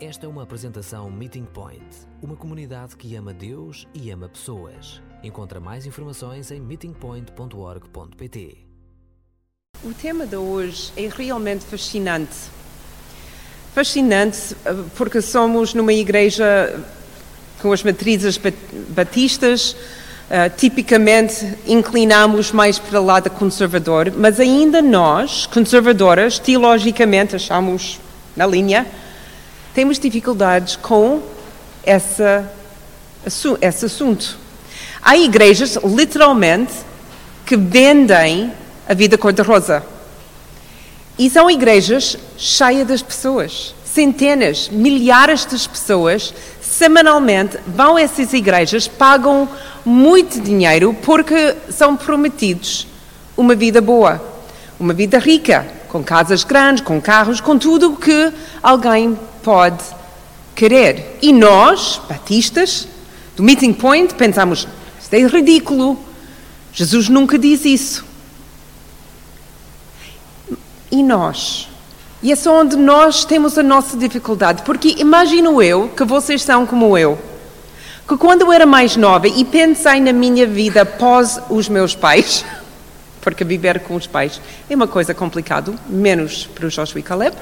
Esta é uma apresentação Meeting Point, uma comunidade que ama Deus e ama pessoas. Encontra mais informações em meetingpoint.org.pt. O tema de hoje é realmente fascinante. Fascinante eh, porque somos numa igreja com as matrizes batistas, uh, tipicamente inclinamos mais para o lado conservador, mas ainda nós, conservadoras, teologicamente achamos na linha, temos dificuldades com essa, esse assunto. Há igrejas, literalmente, que vendem a vida cor-de-rosa. E são igrejas cheias das pessoas. Centenas, milhares de pessoas semanalmente vão a essas igrejas, pagam muito dinheiro porque são prometidos uma vida boa, uma vida rica, com casas grandes, com carros, com tudo o que alguém pode querer. E nós, batistas, do Meeting Point, pensamos: isto é ridículo. Jesus nunca diz isso. E nós? E é só onde nós temos a nossa dificuldade. Porque imagino eu que vocês são como eu. Que quando eu era mais nova e pensei na minha vida após os meus pais, porque viver com os pais é uma coisa complicada, menos para o Joshua e Caleb,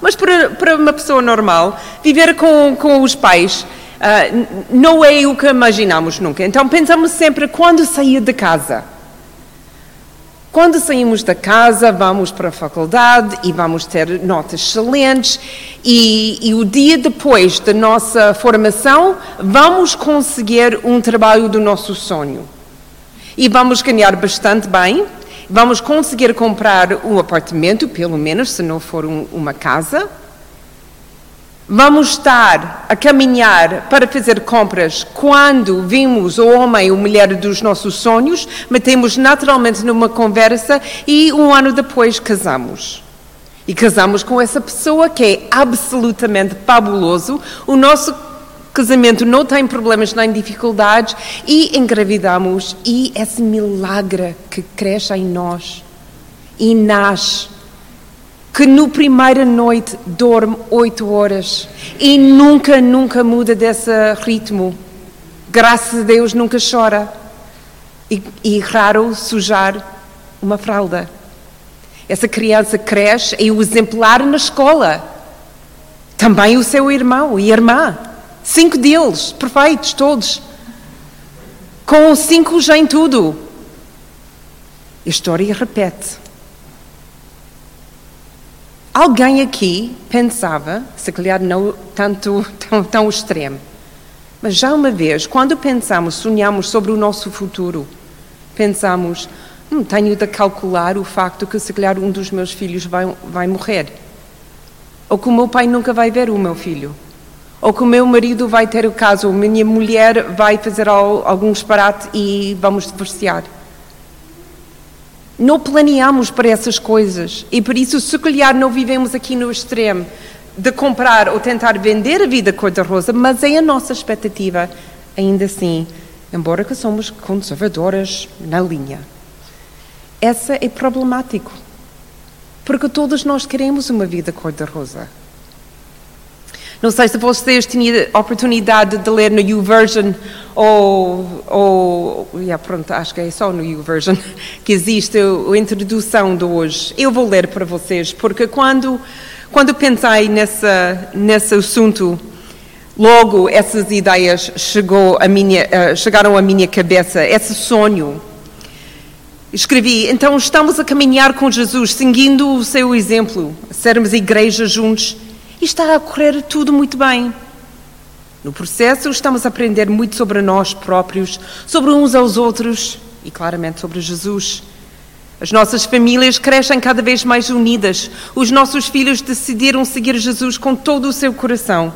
mas para, para uma pessoa normal, viver com, com os pais uh, não é o que imaginamos nunca. Então pensamos sempre quando sair de casa. Quando saímos da casa, vamos para a faculdade e vamos ter notas excelentes, e, e, o dia depois da nossa formação, vamos conseguir um trabalho do nosso sonho. E vamos ganhar bastante bem, Vamos conseguir comprar um apartamento, pelo menos, se não for um, uma casa. Vamos estar a caminhar para fazer compras quando vimos o homem ou mulher dos nossos sonhos, metemos naturalmente numa conversa e um ano depois casamos. E casamos com essa pessoa que é absolutamente fabuloso. O nosso casamento não tem problemas nem dificuldades e engravidamos e esse milagre que cresce em nós e nasce que no primeira noite dorme oito horas e nunca, nunca muda desse ritmo. Graças a Deus nunca chora e, e raro sujar uma fralda. Essa criança cresce e o exemplar na escola. Também o seu irmão e irmã. Cinco deles, perfeitos, todos. Com cinco já em tudo. A história repete. Alguém aqui pensava, se calhar não tanto tão, tão extremo, mas já uma vez, quando pensamos, sonhamos sobre o nosso futuro, pensamos, hum, tenho de calcular o facto que se calhar um dos meus filhos vai, vai morrer. Ou que o meu pai nunca vai ver o meu filho ou que o meu marido vai ter o caso, ou minha mulher vai fazer algum disparate e vamos divorciar. Não planeamos para essas coisas e por isso, se calhar, não vivemos aqui no extremo de comprar ou tentar vender a vida cor-de-rosa, mas é a nossa expectativa, ainda assim, embora que somos conservadoras na linha. Essa é problemático, porque todos nós queremos uma vida cor-de-rosa. Não sei se vocês tinham oportunidade de ler no YouVersion ou, ou yeah, pronto, acho que é só no YouVersion que existe a introdução de hoje. Eu vou ler para vocês, porque quando, quando pensei nessa, nesse assunto, logo essas ideias chegou a minha, uh, chegaram à minha cabeça, esse sonho. Escrevi, então estamos a caminhar com Jesus, seguindo o seu exemplo, sermos igreja juntos e está a correr tudo muito bem. No processo, estamos a aprender muito sobre nós próprios, sobre uns aos outros e, claramente, sobre Jesus. As nossas famílias crescem cada vez mais unidas. Os nossos filhos decidiram seguir Jesus com todo o seu coração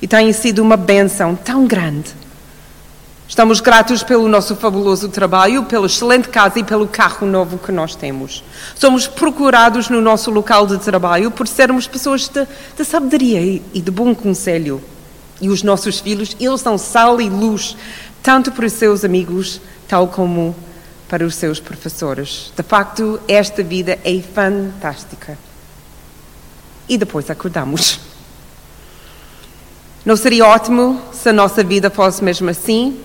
e tem sido uma benção tão grande. Estamos gratos pelo nosso fabuloso trabalho, pela excelente casa e pelo carro novo que nós temos. Somos procurados no nosso local de trabalho por sermos pessoas de, de sabedoria e de bom conselho. E os nossos filhos, eles são sal e luz, tanto para os seus amigos, tal como para os seus professores. De facto, esta vida é fantástica. E depois acordamos. Não seria ótimo se a nossa vida fosse mesmo assim?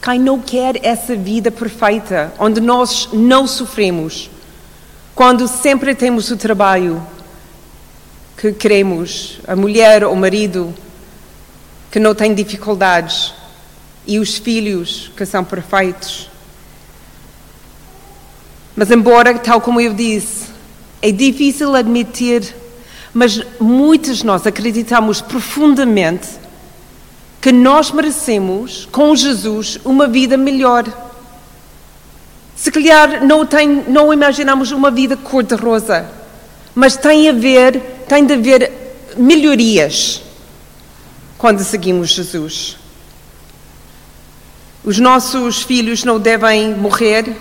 Quem não quer essa vida perfeita, onde nós não sofremos, quando sempre temos o trabalho que queremos, a mulher ou o marido que não tem dificuldades e os filhos que são perfeitos? Mas, embora, tal como eu disse, é difícil admitir, mas muitos de nós acreditamos profundamente que nós merecemos, com Jesus, uma vida melhor. Se calhar não, tem, não imaginamos uma vida cor-de-rosa, mas tem a ver, tem de haver melhorias quando seguimos Jesus. Os nossos filhos não devem morrer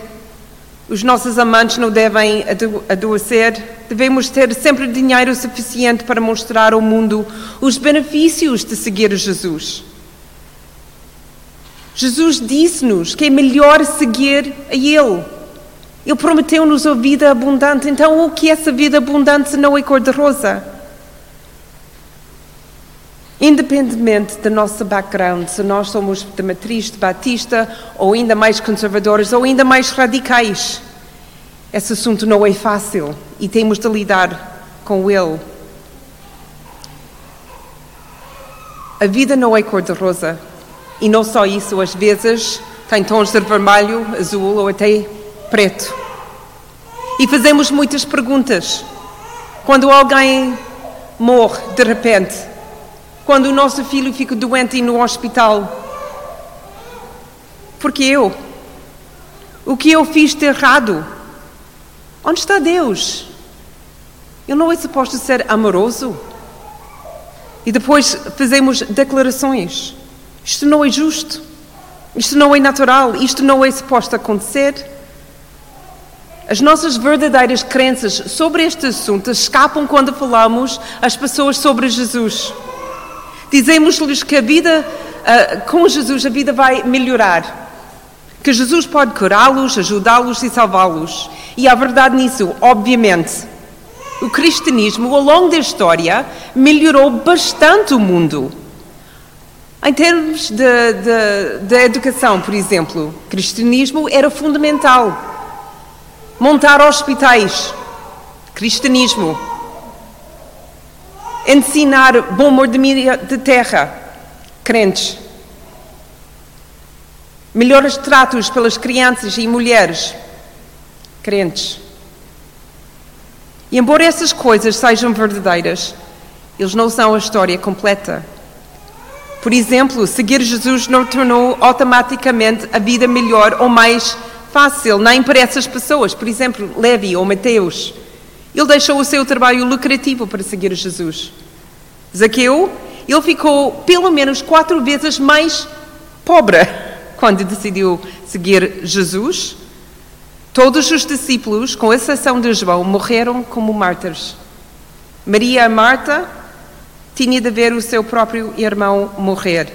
os nossos amantes não devem adoecer. Devemos ter sempre dinheiro suficiente para mostrar ao mundo os benefícios de seguir Jesus. Jesus disse-nos que é melhor seguir a Ele. Ele prometeu-nos a vida abundante. Então, o que é essa vida abundante se não é cor-de-rosa? Independentemente do nosso background, se nós somos de matriz de batista, ou ainda mais conservadores, ou ainda mais radicais, esse assunto não é fácil e temos de lidar com ele. A vida não é cor-de-rosa. E não só isso, às vezes tem tons de vermelho, azul ou até preto. E fazemos muitas perguntas. Quando alguém morre de repente, quando o nosso filho fica doente e no hospital. Porque eu? O que eu fiz de errado? Onde está Deus? Ele não é suposto ser amoroso? E depois fazemos declarações. Isto não é justo. Isto não é natural. Isto não é suposto acontecer. As nossas verdadeiras crenças sobre este assunto escapam quando falamos às pessoas sobre Jesus. Dizemos-lhes que a vida, uh, com Jesus, a vida vai melhorar. Que Jesus pode curá-los, ajudá-los e salvá-los. E há verdade nisso, obviamente. O cristianismo, ao longo da história, melhorou bastante o mundo. Em termos de educação, por exemplo, o cristianismo era fundamental. Montar hospitais, cristianismo ensinar bom mordomia de terra, crentes. Melhores tratos pelas crianças e mulheres, crentes. E embora essas coisas sejam verdadeiras, eles não são a história completa. Por exemplo, seguir Jesus não tornou automaticamente a vida melhor ou mais fácil, nem para essas pessoas. Por exemplo, Levi ou Mateus. Ele deixou o seu trabalho lucrativo para seguir Jesus. Zaqueu, ele ficou pelo menos quatro vezes mais pobre quando decidiu seguir Jesus. Todos os discípulos, com exceção de João, morreram como mártires. Maria e Marta tinha de ver o seu próprio irmão morrer.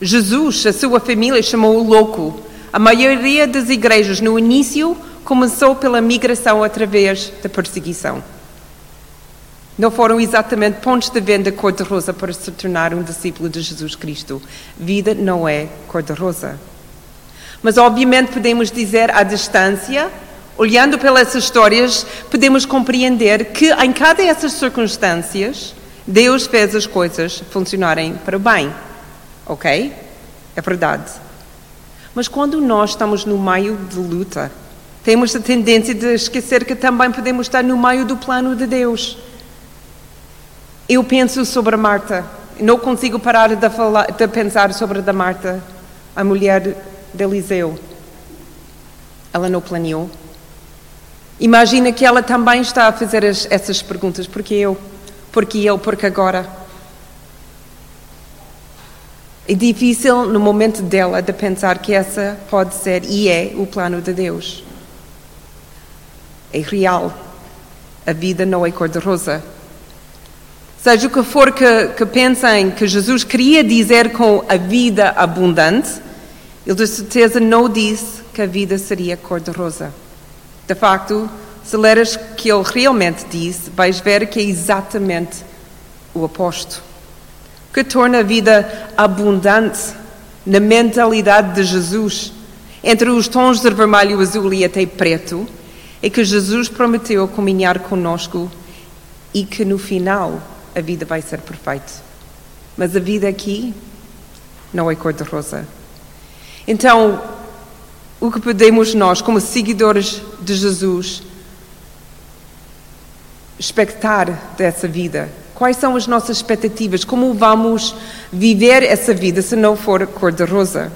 Jesus, a sua família, chamou-o louco. A maioria das igrejas, no início, começou pela migração através da perseguição. Não foram exatamente pontos de venda cor-de-rosa para se tornar um discípulo de Jesus Cristo. Vida não é cor-de-rosa. Mas, obviamente, podemos dizer à distância, olhando pelas histórias, podemos compreender que em cada dessas circunstâncias, Deus fez as coisas funcionarem para bem. Ok? É verdade. Mas quando nós estamos no meio de luta, temos a tendência de esquecer que também podemos estar no meio do plano de Deus. Eu penso sobre a Marta, não consigo parar de, falar, de pensar sobre a Marta, a mulher de Eliseu. Ela não planeou. Imagina que ela também está a fazer as, essas perguntas. Porque eu? Porque eu? Porque agora? É difícil no momento dela de pensar que essa pode ser e é o plano de Deus. É real. A vida não é cor-de-rosa. Seja o que for que, que pensem que Jesus queria dizer com a vida abundante, ele de certeza não disse que a vida seria cor-de-rosa. De facto, se leres o que ele realmente disse, vais ver que é exatamente o oposto. que torna a vida abundante na mentalidade de Jesus, entre os tons de vermelho, azul e até preto, é que Jesus prometeu caminhar conosco e que no final a vida vai ser perfeita. Mas a vida aqui não é cor-de-rosa. Então, o que podemos nós, como seguidores de Jesus, expectar dessa vida? Quais são as nossas expectativas? Como vamos viver essa vida se não for cor-de-rosa?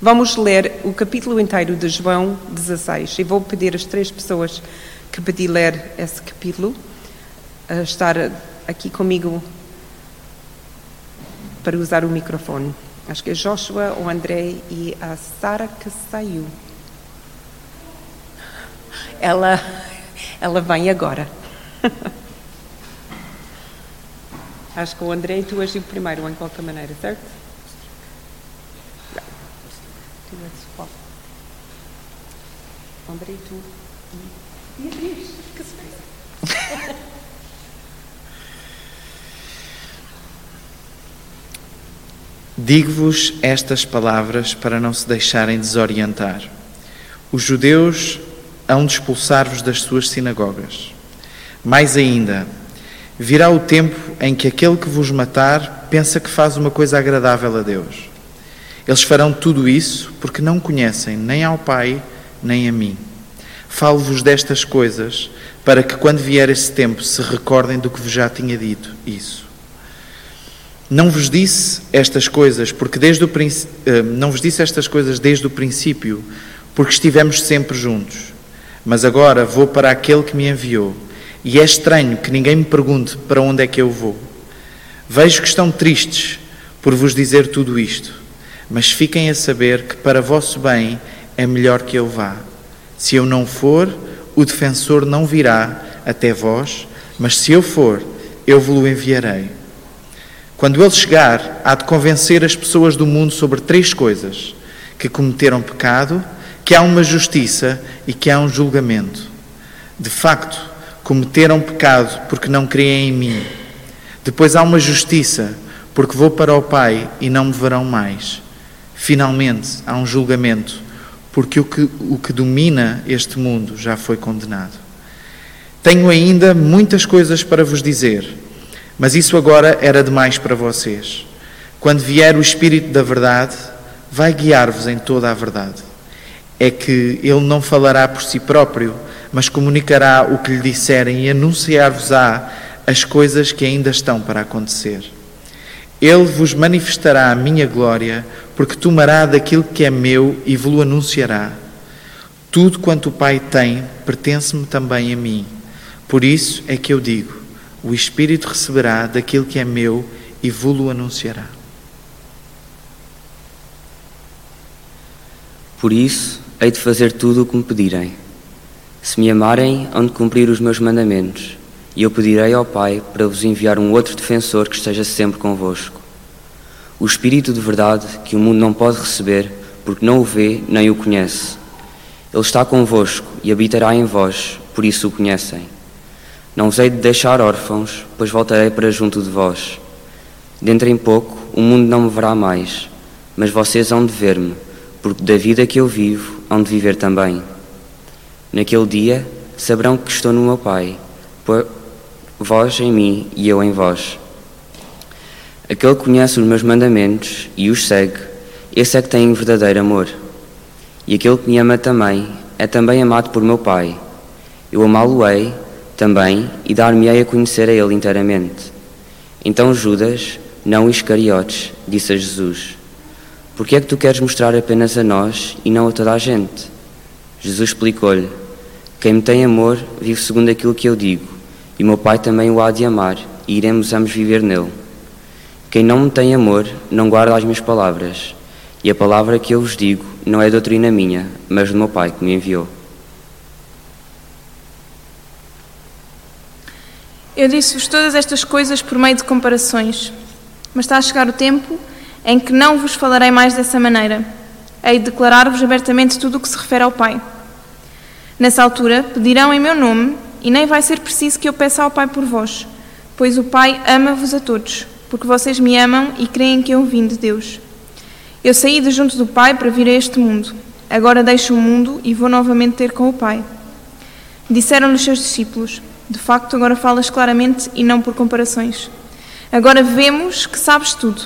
Vamos ler o capítulo inteiro de João 16 e vou pedir às três pessoas que pedi ler esse capítulo a estar aqui comigo para usar o microfone. Acho que é Joshua, o André e a Sara que saiu. Ela, ela vem agora. Acho que o André e tu és o primeiro, em qualquer maneira, certo? André e tu. Beatriz, Digo-vos estas palavras para não se deixarem desorientar. Os judeus hão de expulsar-vos das suas sinagogas. Mais ainda, virá o tempo em que aquele que vos matar pensa que faz uma coisa agradável a Deus. Eles farão tudo isso porque não conhecem nem ao Pai nem a mim. Falo-vos destas coisas para que, quando vier esse tempo, se recordem do que vos já tinha dito isso. Não vos disse estas coisas porque desde o eh, não vos disse estas coisas desde o princípio, porque estivemos sempre juntos. Mas agora vou para aquele que me enviou, e é estranho que ninguém me pergunte para onde é que eu vou. Vejo que estão tristes por vos dizer tudo isto, mas fiquem a saber que para vosso bem é melhor que eu vá. Se eu não for, o defensor não virá até vós, mas se eu for, eu vos-lo enviarei. Quando ele chegar, há de convencer as pessoas do mundo sobre três coisas: que cometeram pecado, que há uma justiça e que há um julgamento. De facto, cometeram pecado porque não creem em mim. Depois há uma justiça, porque vou para o Pai e não me verão mais. Finalmente, há um julgamento, porque o que, o que domina este mundo já foi condenado. Tenho ainda muitas coisas para vos dizer mas isso agora era demais para vocês. Quando vier o Espírito da Verdade, vai guiar-vos em toda a verdade. É que ele não falará por si próprio, mas comunicará o que lhe disserem e anunciar-vos-á as coisas que ainda estão para acontecer. Ele vos manifestará a minha glória, porque tomará daquilo que é meu e vos anunciará. Tudo quanto o Pai tem pertence-me também a mim. Por isso é que eu digo: o Espírito receberá daquilo que é meu e vos-lo anunciará. Por isso, hei de fazer tudo o que me pedirem. Se me amarem, hão de cumprir os meus mandamentos, e eu pedirei ao Pai para vos enviar um outro defensor que esteja sempre convosco. O Espírito de verdade que o mundo não pode receber, porque não o vê nem o conhece. Ele está convosco e habitará em vós, por isso o conhecem. Não vos hei de deixar órfãos, pois voltarei para junto de vós. Dentro em pouco o mundo não me verá mais, mas vocês hão de ver-me, porque da vida que eu vivo hão de viver também. Naquele dia saberão que estou no meu Pai, vós em mim e eu em vós. Aquele que conhece os meus mandamentos e os segue, esse é que tem verdadeiro amor. E aquele que me ama também é também amado por meu Pai. Eu amá-lo-ei também e dar-me-ei a conhecer a ele inteiramente. Então Judas, não Iscariotes, disse a Jesus: Por que é que tu queres mostrar apenas a nós e não a toda a gente? Jesus explicou-lhe: Quem me tem amor vive segundo aquilo que eu digo, e meu Pai também o há de amar, e iremos ambos viver nele. Quem não me tem amor não guarda as minhas palavras, e a palavra que eu vos digo não é doutrina minha, mas do meu Pai que me enviou. Eu disse-vos todas estas coisas por meio de comparações, mas está a chegar o tempo em que não vos falarei mais dessa maneira. Hei de declarar-vos abertamente tudo o que se refere ao Pai. Nessa altura, pedirão em meu nome, e nem vai ser preciso que eu peça ao Pai por vós, pois o Pai ama-vos a todos, porque vocês me amam e creem que eu vim de Deus. Eu saí de junto do Pai para vir a este mundo. Agora deixo o mundo e vou novamente ter com o Pai. Disseram-lhe os seus discípulos: De facto, agora falas claramente e não por comparações. Agora vemos que sabes tudo.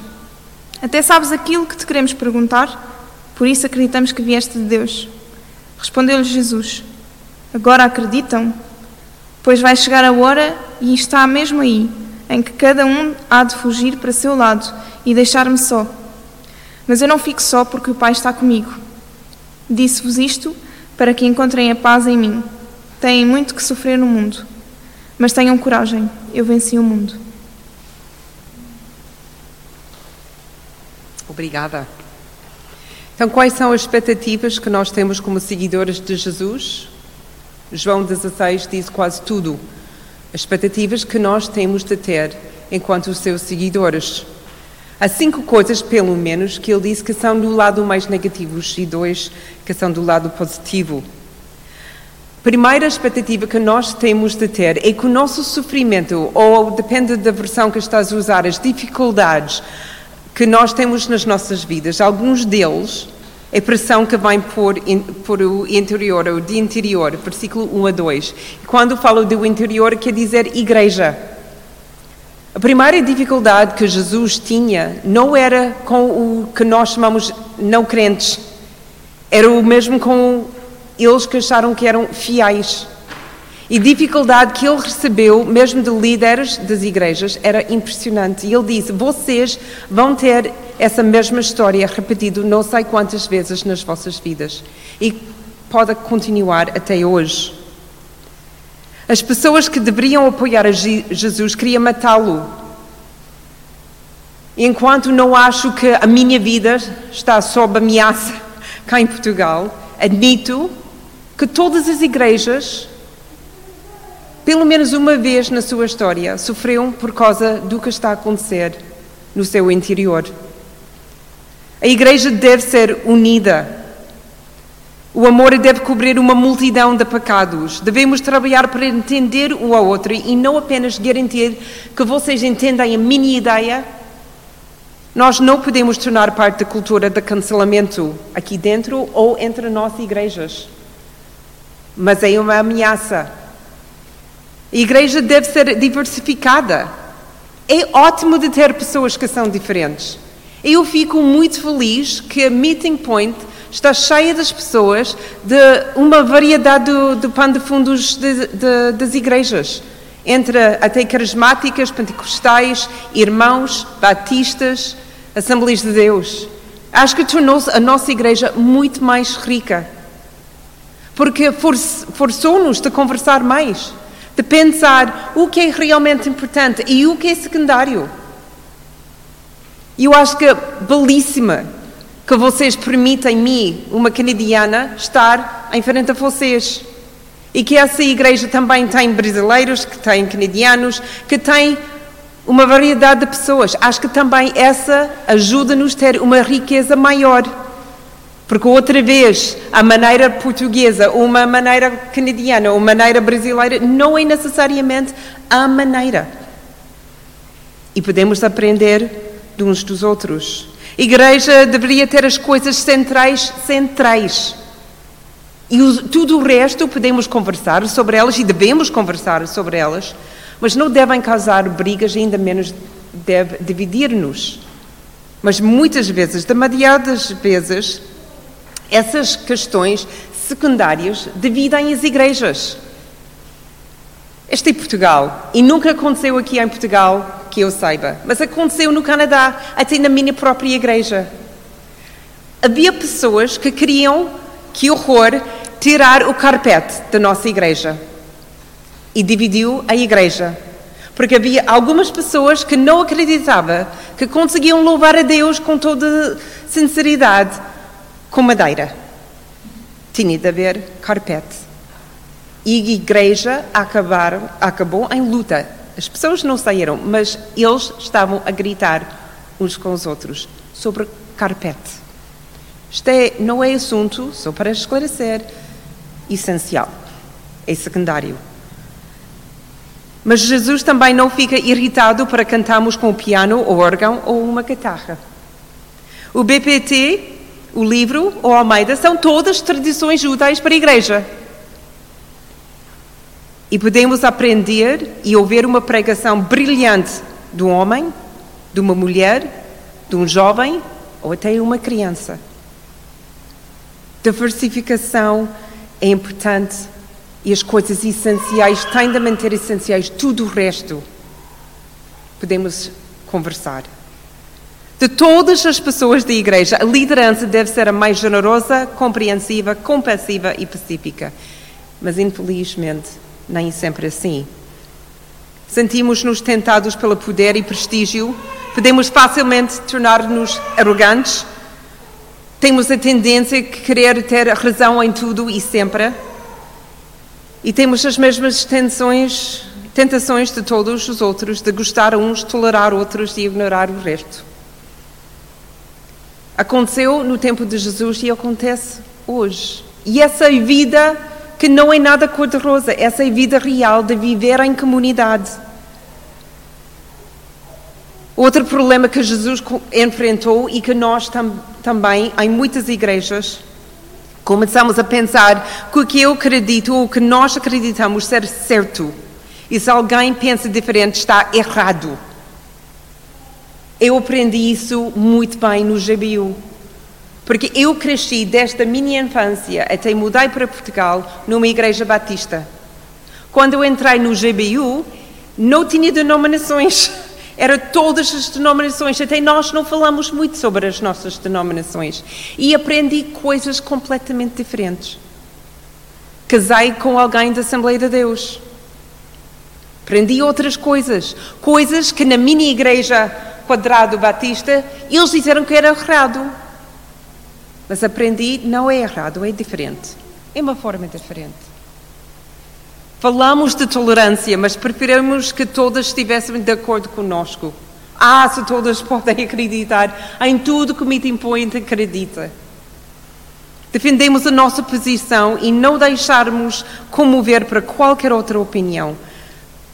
Até sabes aquilo que te queremos perguntar, por isso acreditamos que vieste de Deus. Respondeu-lhe Jesus: Agora acreditam? Pois vai chegar a hora, e está mesmo aí, em que cada um há de fugir para seu lado e deixar-me só. Mas eu não fico só porque o Pai está comigo. Disse-vos isto para que encontrem a paz em mim. Têm muito que sofrer no mundo, mas tenham coragem, eu venci o mundo. Obrigada. Então, quais são as expectativas que nós temos como seguidores de Jesus? João 16 diz quase tudo. As expectativas que nós temos de ter enquanto os seus seguidores. Há cinco coisas, pelo menos, que ele disse que são do lado mais negativo e dois que são do lado positivo. Primeira expectativa que nós temos de ter é que o nosso sofrimento, ou depende da versão que estás a usar, as dificuldades que nós temos nas nossas vidas, alguns deles é pressão que vem por, por o interior, ou de interior, versículo 1 a 2. Quando falo do interior, quer dizer igreja. A primeira dificuldade que Jesus tinha não era com o que nós chamamos não crentes, era o mesmo com eles que acharam que eram fiéis. E dificuldade que ele recebeu, mesmo de líderes das igrejas, era impressionante. E ele disse: Vocês vão ter essa mesma história repetida não sei quantas vezes nas vossas vidas. E pode continuar até hoje. As pessoas que deveriam apoiar Jesus queriam matá-lo. Enquanto não acho que a minha vida está sob ameaça cá em Portugal, admito que todas as igrejas pelo menos uma vez na sua história, sofreu por causa do que está a acontecer no seu interior. A igreja deve ser unida. O amor deve cobrir uma multidão de pecados. Devemos trabalhar para entender o ao outro e não apenas garantir que vocês entendem a minha ideia. Nós não podemos tornar parte da cultura de cancelamento aqui dentro ou entre nossas igrejas. Mas é uma ameaça a igreja deve ser diversificada. É ótimo de ter pessoas que são diferentes. Eu fico muito feliz que a Meeting Point está cheia das pessoas de uma variedade de, de pano de fundos de, de, das igrejas. Entre até carismáticas, pentecostais, irmãos, batistas, Assembleias de Deus. Acho que tornou-se a nossa igreja muito mais rica. Porque forçou-nos a conversar mais de pensar o que é realmente importante e o que é secundário. E eu acho que é belíssima que vocês permitem me, uma canadiana, estar em frente a vocês. E que essa igreja também tem brasileiros, que tem canadianos, que tem uma variedade de pessoas. Acho que também essa ajuda-nos a ter uma riqueza maior. Porque outra vez, a maneira portuguesa, uma maneira canadiana, uma maneira brasileira, não é necessariamente a maneira. E podemos aprender de uns dos outros. A igreja deveria ter as coisas centrais, centrais. E tudo o resto podemos conversar sobre elas e devemos conversar sobre elas, mas não devem causar brigas, ainda menos deve dividir-nos. Mas muitas vezes, demasiadas vezes, essas questões secundárias dividem as igrejas. Este é Portugal e nunca aconteceu aqui em Portugal que eu saiba, mas aconteceu no Canadá, até na minha própria igreja. Havia pessoas que queriam, que horror, tirar o carpete da nossa igreja e dividiu a igreja. Porque havia algumas pessoas que não acreditavam que conseguiam louvar a Deus com toda sinceridade com madeira. Tinha de haver carpete. E a igreja acabaram, acabou em luta. As pessoas não saíram, mas eles estavam a gritar uns com os outros sobre carpete. Isto é, não é assunto, só para esclarecer, essencial. É secundário. Mas Jesus também não fica irritado para cantarmos com o piano, órgão ou uma guitarra. O BPT, o livro ou Almeida são todas tradições úteis para a igreja. E podemos aprender e ouvir uma pregação brilhante de um homem, de uma mulher, de um jovem ou até uma criança. Diversificação é importante e as coisas essenciais têm de manter essenciais. Tudo o resto podemos conversar. De todas as pessoas da igreja, a liderança deve ser a mais generosa, compreensiva, compassiva e pacífica. Mas, infelizmente, nem sempre assim. Sentimos-nos tentados pelo poder e prestígio, podemos facilmente tornar-nos arrogantes, temos a tendência de querer ter razão em tudo e sempre, e temos as mesmas tensões, tentações de todos os outros, de gostar uns, tolerar outros e ignorar o resto. Aconteceu no tempo de Jesus e acontece hoje. E essa vida que não é nada cor-de-rosa, essa é vida real de viver em comunidade. Outro problema que Jesus enfrentou e que nós tam também, em muitas igrejas, começamos a pensar que o que eu acredito ou o que nós acreditamos ser certo. E se alguém pensa diferente, está errado. Eu aprendi isso muito bem no GBU. Porque eu cresci desde a minha infância até mudei para Portugal numa igreja batista. Quando eu entrei no GBU, não tinha denominações. Era todas as denominações. Até nós não falamos muito sobre as nossas denominações. E aprendi coisas completamente diferentes. Casei com alguém da Assembleia de Deus. Aprendi outras coisas. Coisas que na minha igreja quadrado batista, eles disseram que era errado. Mas aprendi, não é errado, é diferente. É uma forma diferente. Falamos de tolerância, mas preferimos que todas estivessem de acordo conosco. Ah, se todas podem acreditar em tudo que Meeting Point acredita. Defendemos a nossa posição e não deixarmos comover para qualquer outra opinião.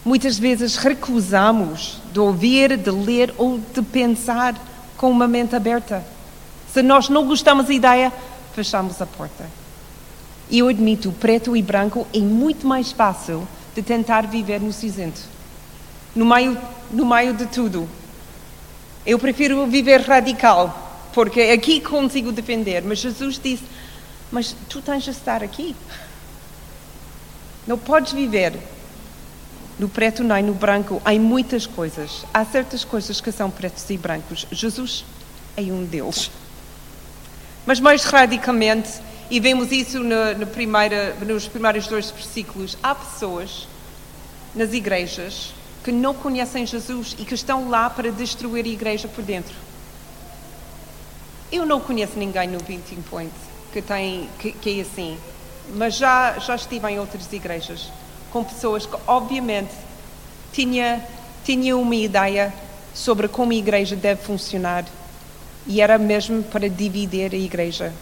Muitas vezes recusamos de ouvir, de ler ou de pensar com uma mente aberta. Se nós não gostamos da ideia, fechamos a porta. E eu admito, preto e branco é muito mais fácil de tentar viver no cinzento. No meio, no meio de tudo. Eu prefiro viver radical, porque aqui consigo defender. Mas Jesus disse: Mas tu tens de estar aqui. Não podes viver no preto nem no branco. Há muitas coisas. Há certas coisas que são pretos e brancos. Jesus é um deles. Mas mais radicalmente, e vemos isso no, no primeira, nos primeiros dois versículos. Há pessoas nas igrejas que não conhecem Jesus e que estão lá para destruir a igreja por dentro. Eu não conheço ninguém no Meeting Point que, tem, que, que é assim, mas já, já estive em outras igrejas com pessoas que, obviamente, tinha, tinha uma ideia sobre como a igreja deve funcionar e era mesmo para dividir a igreja.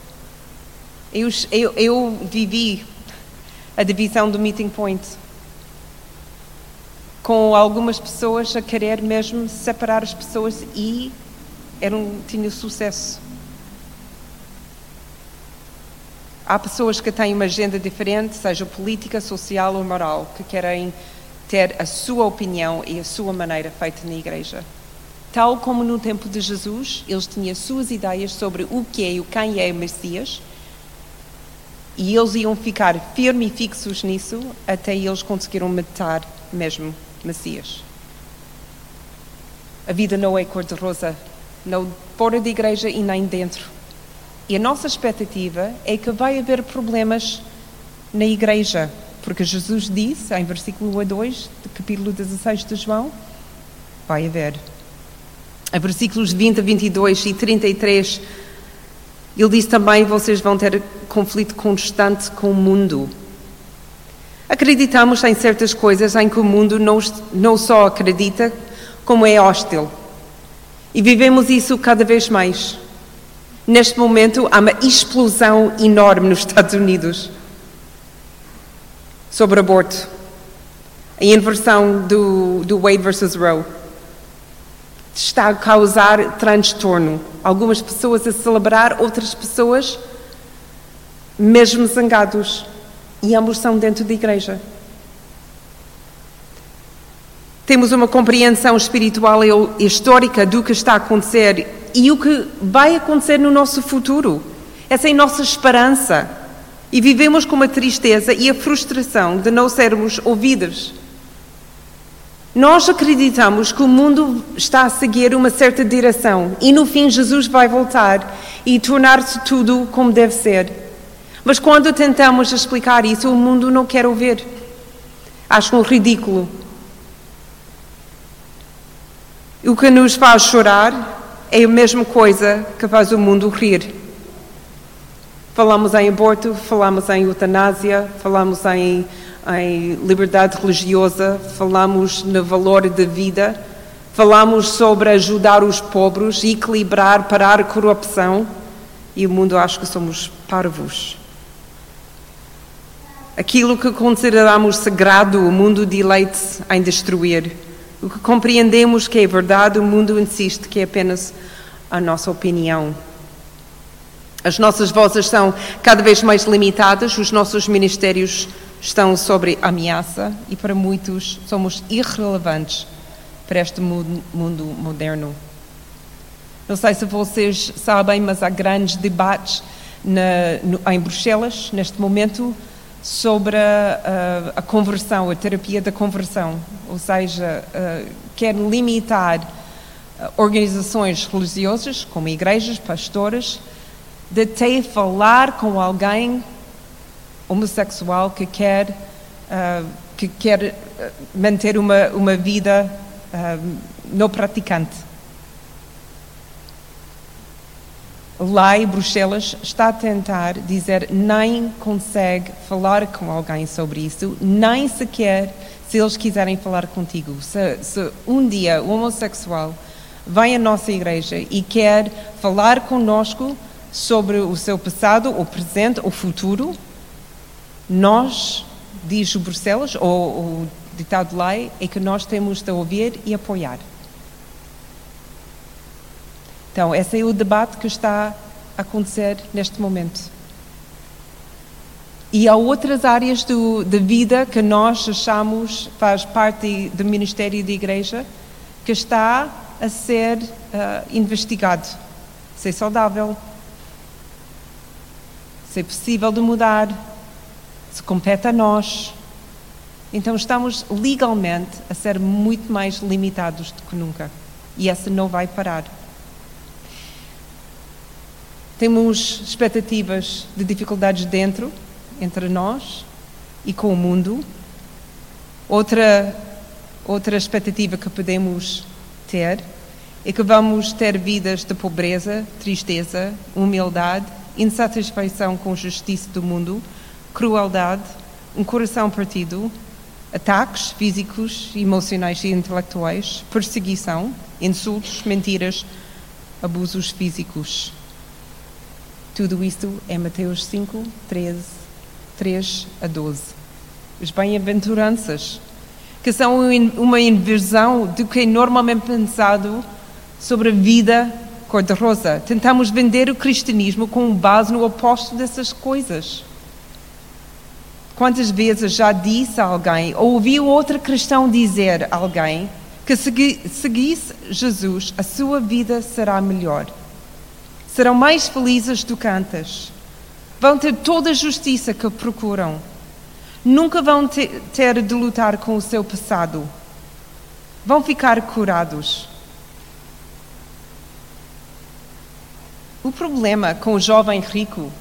Eu, eu, eu vivi a divisão do Meeting Point com algumas pessoas a querer mesmo separar as pessoas e era um, tinha sucesso. Há pessoas que têm uma agenda diferente, seja política, social ou moral, que querem ter a sua opinião e a sua maneira feita na igreja. Tal como no tempo de Jesus, eles tinham suas ideias sobre o que é e quem é o Messias, e eles iam ficar firmes e fixos nisso até eles conseguiram matar mesmo Messias. A vida não é cor-de-rosa, não fora da igreja e nem dentro. E a nossa expectativa é que vai haver problemas na igreja, porque Jesus disse, em versículo 1 a 2, do capítulo 16 de João, vai haver. Em versículos 20 a 22 e 33, ele disse também: vocês vão ter conflito constante com o mundo. Acreditamos em certas coisas em que o mundo não, não só acredita, como é hostil. E vivemos isso cada vez mais. Neste momento, há uma explosão enorme nos Estados Unidos sobre aborto. A inversão do, do Wade versus Roe está a causar transtorno. Algumas pessoas a celebrar, outras pessoas mesmo zangados. E ambos são dentro da igreja. Temos uma compreensão espiritual e histórica do que está a acontecer e o que vai acontecer no nosso futuro. Essa é a nossa esperança. E vivemos com a tristeza e a frustração de não sermos ouvidos. Nós acreditamos que o mundo está a seguir uma certa direção e no fim Jesus vai voltar e tornar-se tudo como deve ser. Mas quando tentamos explicar isso, o mundo não quer ouvir. Acham ridículo. O que nos faz chorar é a mesma coisa que faz o mundo rir. Falamos em aborto, falamos em eutanásia, falamos em em liberdade religiosa, falamos no valor da vida, falamos sobre ajudar os pobres, equilibrar, parar a corrupção e o mundo acha que somos parvos. Aquilo que consideramos sagrado, o mundo deleite em destruir. O que compreendemos que é verdade, o mundo insiste que é apenas a nossa opinião. As nossas vozes são cada vez mais limitadas, os nossos ministérios estão sobre ameaça e para muitos somos irrelevantes para este mundo moderno. Não sei se vocês sabem, mas há grandes debates na, no, em Bruxelas, neste momento, sobre a, a, conversão, a terapia da conversão. Ou seja, uh, quer limitar uh, organizações religiosas, como igrejas, pastores, de ter falar com alguém homossexual que quer, uh, que quer manter uma, uma vida não praticante. Lá em Bruxelas está a tentar dizer nem consegue falar com alguém sobre isso, nem sequer se eles quiserem falar contigo. Se, se um dia o homossexual vem à nossa igreja e quer falar conosco sobre o seu passado, o presente, o futuro, nós, diz o Bruxelas, ou o ditado de lei, é que nós temos de ouvir e apoiar. Então, esse é o debate que está a acontecer neste momento. E há outras áreas do, da vida que nós achamos faz parte do ministério da Igreja que está a ser uh, investigado. Se é saudável, se é possível de mudar, se compete a nós. Então estamos legalmente a ser muito mais limitados do que nunca. E essa não vai parar. Temos expectativas de dificuldades dentro, entre nós e com o mundo. Outra, outra expectativa que podemos ter é que vamos ter vidas de pobreza, tristeza, humildade, insatisfação com a justiça do mundo, crueldade, um coração partido, ataques físicos, emocionais e intelectuais, perseguição, insultos, mentiras, abusos físicos. Tudo isto é Mateus 5, 13, 3 a 12. As bem-aventuranças, que são uma inversão do que é normalmente pensado sobre a vida cor-de-rosa. Tentamos vender o cristianismo com base no oposto dessas coisas. Quantas vezes já disse a alguém, ou ouviu outro cristão dizer a alguém, que se seguisse Jesus, a sua vida será melhor. Serão mais felizes do que antes. Vão ter toda a justiça que procuram. Nunca vão ter de lutar com o seu passado. Vão ficar curados. O problema com o jovem rico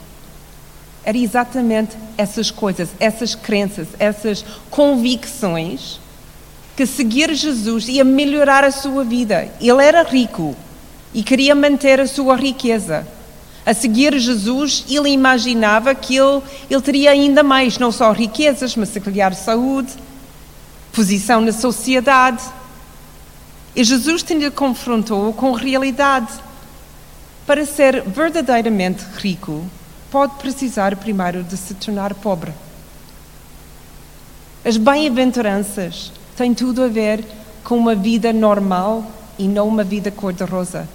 era exatamente essas coisas, essas crenças, essas convicções que seguir Jesus ia melhorar a sua vida. Ele era rico e queria manter a sua riqueza. A seguir Jesus, ele imaginava que ele, ele teria ainda mais, não só riquezas, mas se calhar saúde, posição na sociedade. E Jesus te confrontou com realidade. Para ser verdadeiramente rico, pode precisar primeiro de se tornar pobre. As bem-aventuranças têm tudo a ver com uma vida normal e não uma vida cor-de-rosa.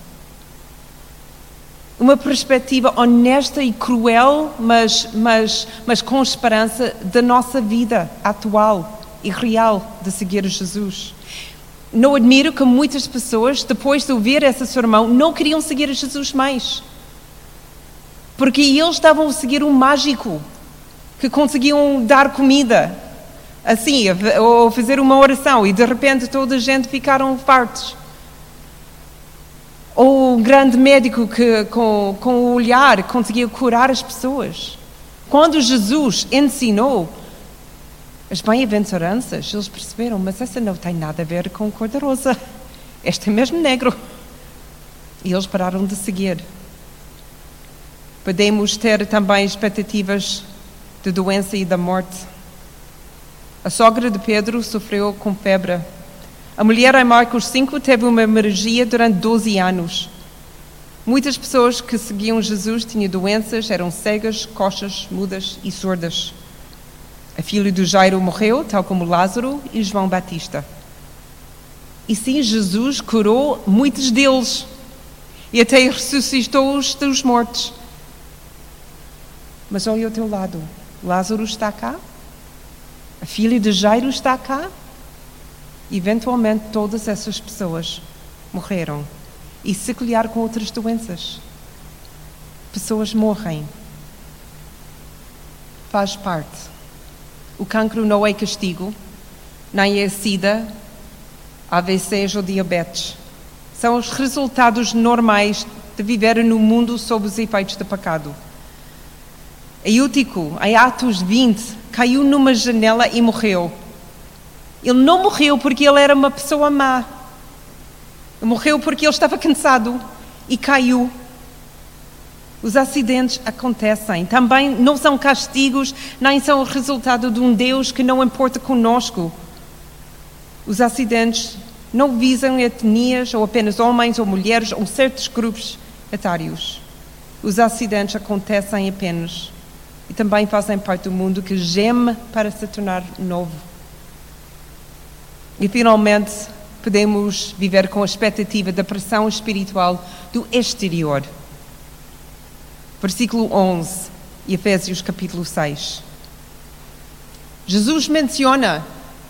Uma perspectiva honesta e cruel, mas, mas, mas com esperança da nossa vida atual e real de seguir Jesus. Não admiro que muitas pessoas, depois de ouvir essa sermão, não queriam seguir Jesus mais. Porque eles estavam a seguir um mágico que conseguiam dar comida, assim, ou fazer uma oração, e de repente toda a gente ficaram fartos. Ou um grande médico que, com, com o olhar, conseguia curar as pessoas. Quando Jesus ensinou as bem-aventuranças, eles perceberam, mas essa não tem nada a ver com cor de rosa. Este é mesmo negro. E eles pararam de seguir. Podemos ter também expectativas de doença e da morte. A sogra de Pedro sofreu com febre. A mulher em Marcos 5 teve uma hemorragia durante 12 anos. Muitas pessoas que seguiam Jesus tinham doenças, eram cegas, coxas, mudas e surdas. A filha do Jairo morreu, tal como Lázaro e João Batista. E sim, Jesus curou muitos deles e até ressuscitou-os dos mortos. Mas olha ao teu lado. Lázaro está cá. A filha de Jairo está cá. Eventualmente, todas essas pessoas morreram. E se colher com outras doenças. Pessoas morrem. Faz parte. O cancro não é castigo, nem é sida, AVCs ou diabetes. São os resultados normais de viver no mundo sob os efeitos do pecado. Eutico, em Atos 20, caiu numa janela e morreu. Ele não morreu porque ele era uma pessoa má. Morreu porque ele estava cansado e caiu. Os acidentes acontecem. Também não são castigos, nem são o resultado de um Deus que não importa conosco. Os acidentes não visam etnias ou apenas homens ou mulheres ou certos grupos etários. Os acidentes acontecem apenas e também fazem parte do mundo que geme para se tornar novo. E finalmente podemos viver com a expectativa da pressão espiritual do exterior. Versículo 11, Efésios capítulo 6. Jesus menciona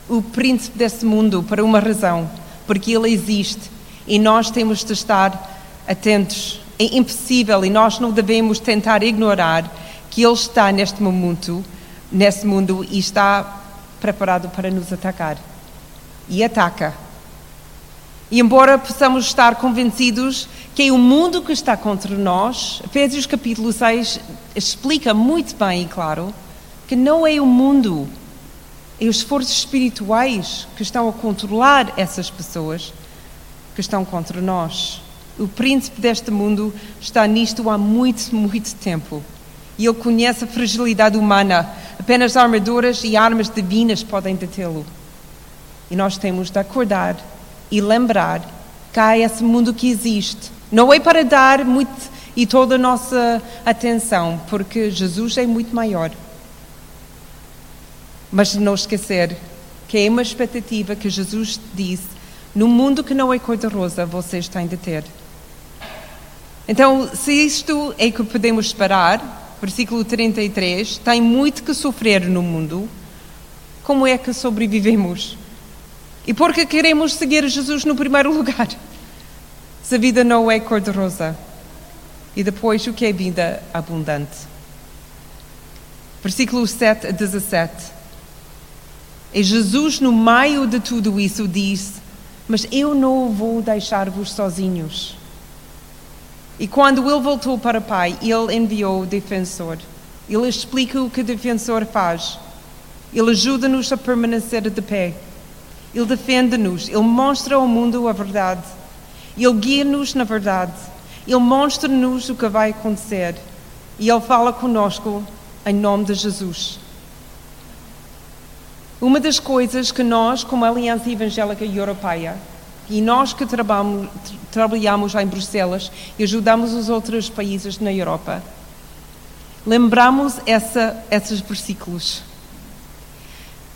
o príncipe desse mundo para uma razão, porque ele existe e nós temos de estar atentos. É impossível e nós não devemos tentar ignorar que Ele está neste momento, nesse mundo e está preparado para nos atacar. E ataca. E embora possamos estar convencidos que é o mundo que está contra nós, Efésios capítulo 6 explica muito bem e claro que não é o mundo, é os forças espirituais que estão a controlar essas pessoas que estão contra nós. O príncipe deste mundo está nisto há muito, muito tempo e ele conhece a fragilidade humana. Apenas armaduras e armas divinas podem detê-lo. E nós temos de acordar e lembrar que há esse mundo que existe. Não é para dar muito e toda a nossa atenção, porque Jesus é muito maior. Mas não esquecer que é uma expectativa que Jesus disse: no mundo que não é cor-de-rosa, vocês têm de ter. Então, se isto é que podemos esperar, versículo 33, tem muito que sofrer no mundo, como é que sobrevivemos? E por que queremos seguir Jesus no primeiro lugar? Se a vida não é cor-de-rosa. E depois, o que é vida abundante? Versículo 7 a 17. E Jesus, no meio de tudo isso, diz: Mas eu não vou deixar-vos sozinhos. E quando ele voltou para o Pai, ele enviou o defensor. Ele explica o que o defensor faz. Ele ajuda-nos a permanecer de pé. Ele defende-nos. Ele mostra ao mundo a verdade. Ele guia-nos na verdade. Ele mostra-nos o que vai acontecer. E ele fala conosco em nome de Jesus. Uma das coisas que nós, como Aliança Evangélica Europeia, e nós que trabalhamos, trabalhamos em Bruxelas e ajudamos os outros países na Europa, lembramos essa, esses versículos.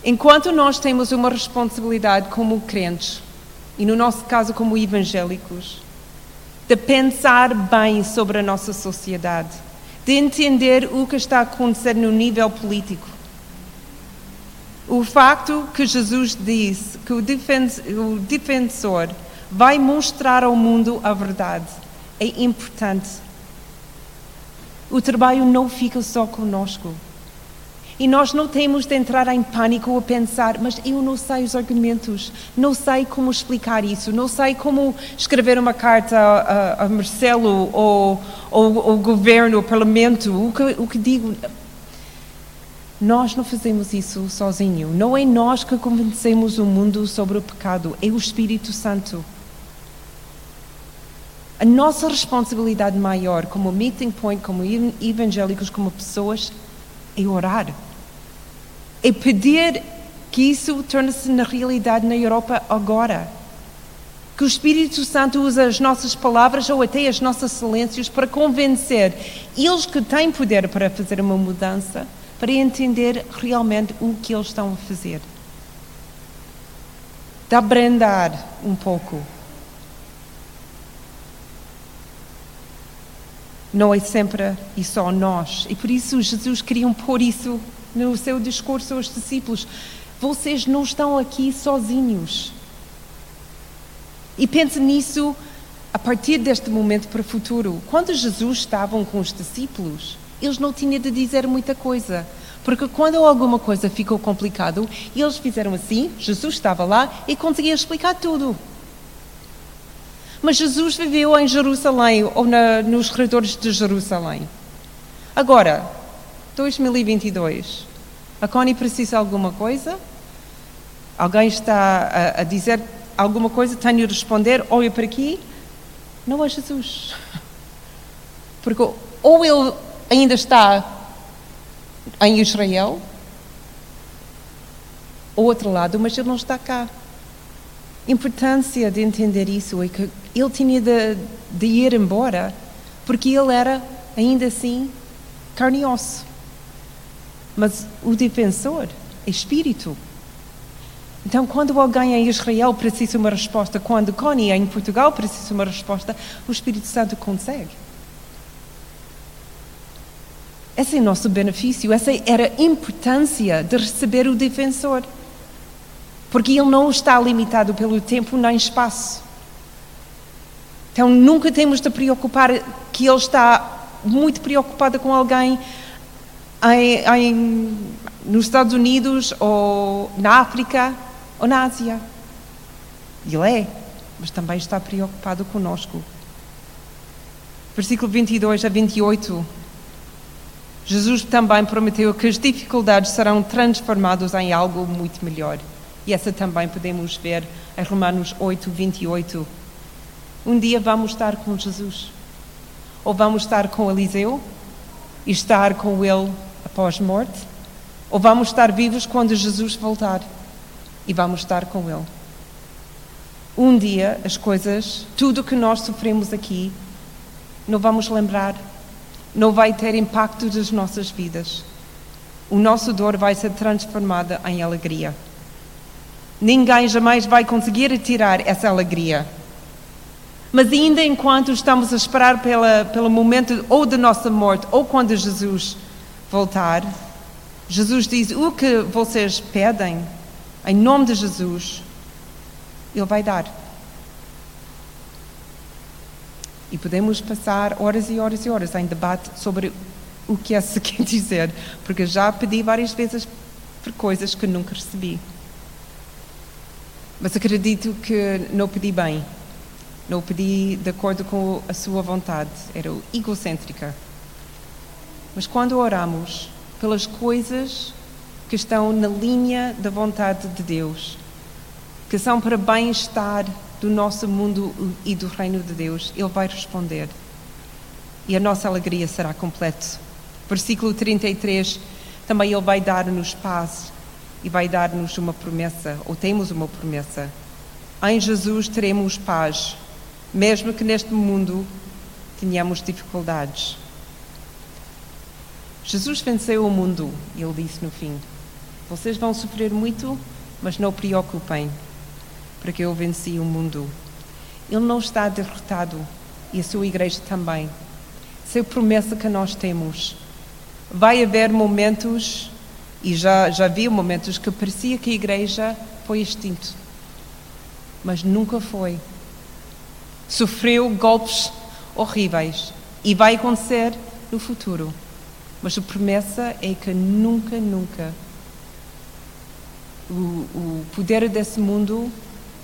Enquanto nós temos uma responsabilidade como crentes, e no nosso caso como evangélicos, de pensar bem sobre a nossa sociedade, de entender o que está acontecendo no nível político. O facto que Jesus disse que o defensor vai mostrar ao mundo a verdade é importante. O trabalho não fica só conosco. E nós não temos de entrar em pânico ou pensar, mas eu não sei os argumentos, não sei como explicar isso, não sei como escrever uma carta a, a Marcelo ou ao governo, ao parlamento, o que, o que digo. Nós não fazemos isso sozinho. Não é nós que convencemos o mundo sobre o pecado, é o Espírito Santo. A nossa responsabilidade maior como meeting point, como evangélicos, como pessoas, é orar. É pedir que isso torne-se na realidade na Europa agora. Que o Espírito Santo use as nossas palavras ou até os nossos silêncios para convencer eles que têm poder para fazer uma mudança, para entender realmente o que eles estão a fazer. De abrandar um pouco não é sempre e só nós. E por isso Jesus queria pôr isso no seu discurso aos discípulos. Vocês não estão aqui sozinhos. E pense nisso a partir deste momento para o futuro. Quando Jesus estava com os discípulos, eles não tinham de dizer muita coisa. Porque quando alguma coisa ficou complicado, eles fizeram assim, Jesus estava lá e conseguia explicar tudo. Mas Jesus viveu em Jerusalém ou na, nos corredores de Jerusalém. Agora, 2022, a Connie precisa de alguma coisa? Alguém está a, a dizer alguma coisa? Tenho de responder, olha para aqui. Não é Jesus. Porque ou ele ainda está em Israel, ou outro lado, mas ele não está cá importância de entender isso é que ele tinha de, de, ir embora porque ele era, ainda assim, carne e osso. Mas o defensor é espírito. Então, quando alguém em Israel precisa uma resposta, quando Connie em Portugal precisa uma resposta, o Espírito Santo consegue. Esse é o nosso benefício, essa era a importância de receber o defensor porque ele não está limitado pelo tempo nem espaço. Então nunca temos de preocupar que ele está muito preocupado com alguém em, em, nos Estados Unidos ou na África ou na Ásia. Ele é, mas também está preocupado conosco. Versículo 22 a 28. Jesus também prometeu que as dificuldades serão transformadas em algo muito melhor. E essa também podemos ver em Romanos 8, 28. Um dia vamos estar com Jesus. Ou vamos estar com Eliseu e estar com ele após morte. Ou vamos estar vivos quando Jesus voltar e vamos estar com ele. Um dia as coisas, tudo que nós sofremos aqui, não vamos lembrar, não vai ter impacto nas nossas vidas. O nosso dor vai ser transformada em alegria. Ninguém jamais vai conseguir tirar essa alegria. Mas ainda enquanto estamos a esperar pela, pelo momento ou da nossa morte ou quando Jesus voltar, Jesus diz: O que vocês pedem, em nome de Jesus, Ele vai dar. E podemos passar horas e horas e horas em debate sobre o que essa quer dizer, porque já pedi várias vezes por coisas que nunca recebi. Mas acredito que não pedi bem. Não pedi de acordo com a sua vontade. Era egocêntrica. Mas quando oramos pelas coisas que estão na linha da vontade de Deus, que são para bem-estar do nosso mundo e do reino de Deus, Ele vai responder. E a nossa alegria será completa. Versículo 33, também Ele vai dar-nos paz e vai dar-nos uma promessa, ou temos uma promessa. Em Jesus teremos paz, mesmo que neste mundo tenhamos dificuldades. Jesus venceu o mundo, ele disse no fim. Vocês vão sofrer muito, mas não preocupem, porque eu venci o mundo. Ele não está derrotado e a sua igreja também. Essa é a promessa que nós temos. Vai haver momentos, e já, já vi momentos, que parecia que a igreja foi extinta. Mas nunca foi. Sofreu golpes horríveis e vai acontecer no futuro. Mas a promessa é que nunca, nunca o, o poder desse mundo,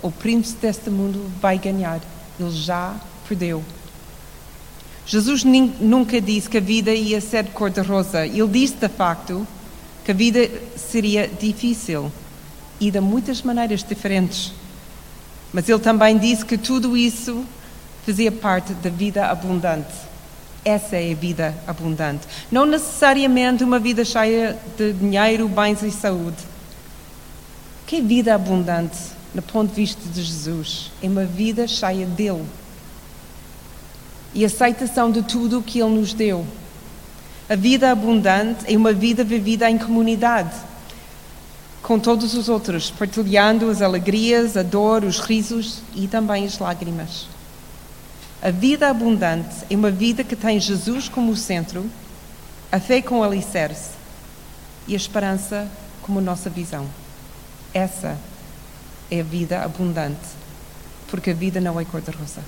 o príncipe deste mundo vai ganhar. Ele já perdeu. Jesus nunca disse que a vida ia ser cor-de-rosa. Ele disse, de facto, que a vida seria difícil e de muitas maneiras diferentes. Mas ele também disse que tudo isso fazia parte da vida abundante. Essa é a vida abundante. Não necessariamente uma vida cheia de dinheiro, bens e saúde. O que é vida abundante, no ponto de vista de Jesus? É uma vida cheia dele. E aceitação de tudo o que ele nos deu. A vida abundante é uma vida vivida em comunidade, com todos os outros, partilhando as alegrias, a dor, os risos e também as lágrimas. A vida abundante é uma vida que tem Jesus como centro, a fé como alicerce e a esperança como nossa visão. Essa é a vida abundante, porque a vida não é cor-de-rosa.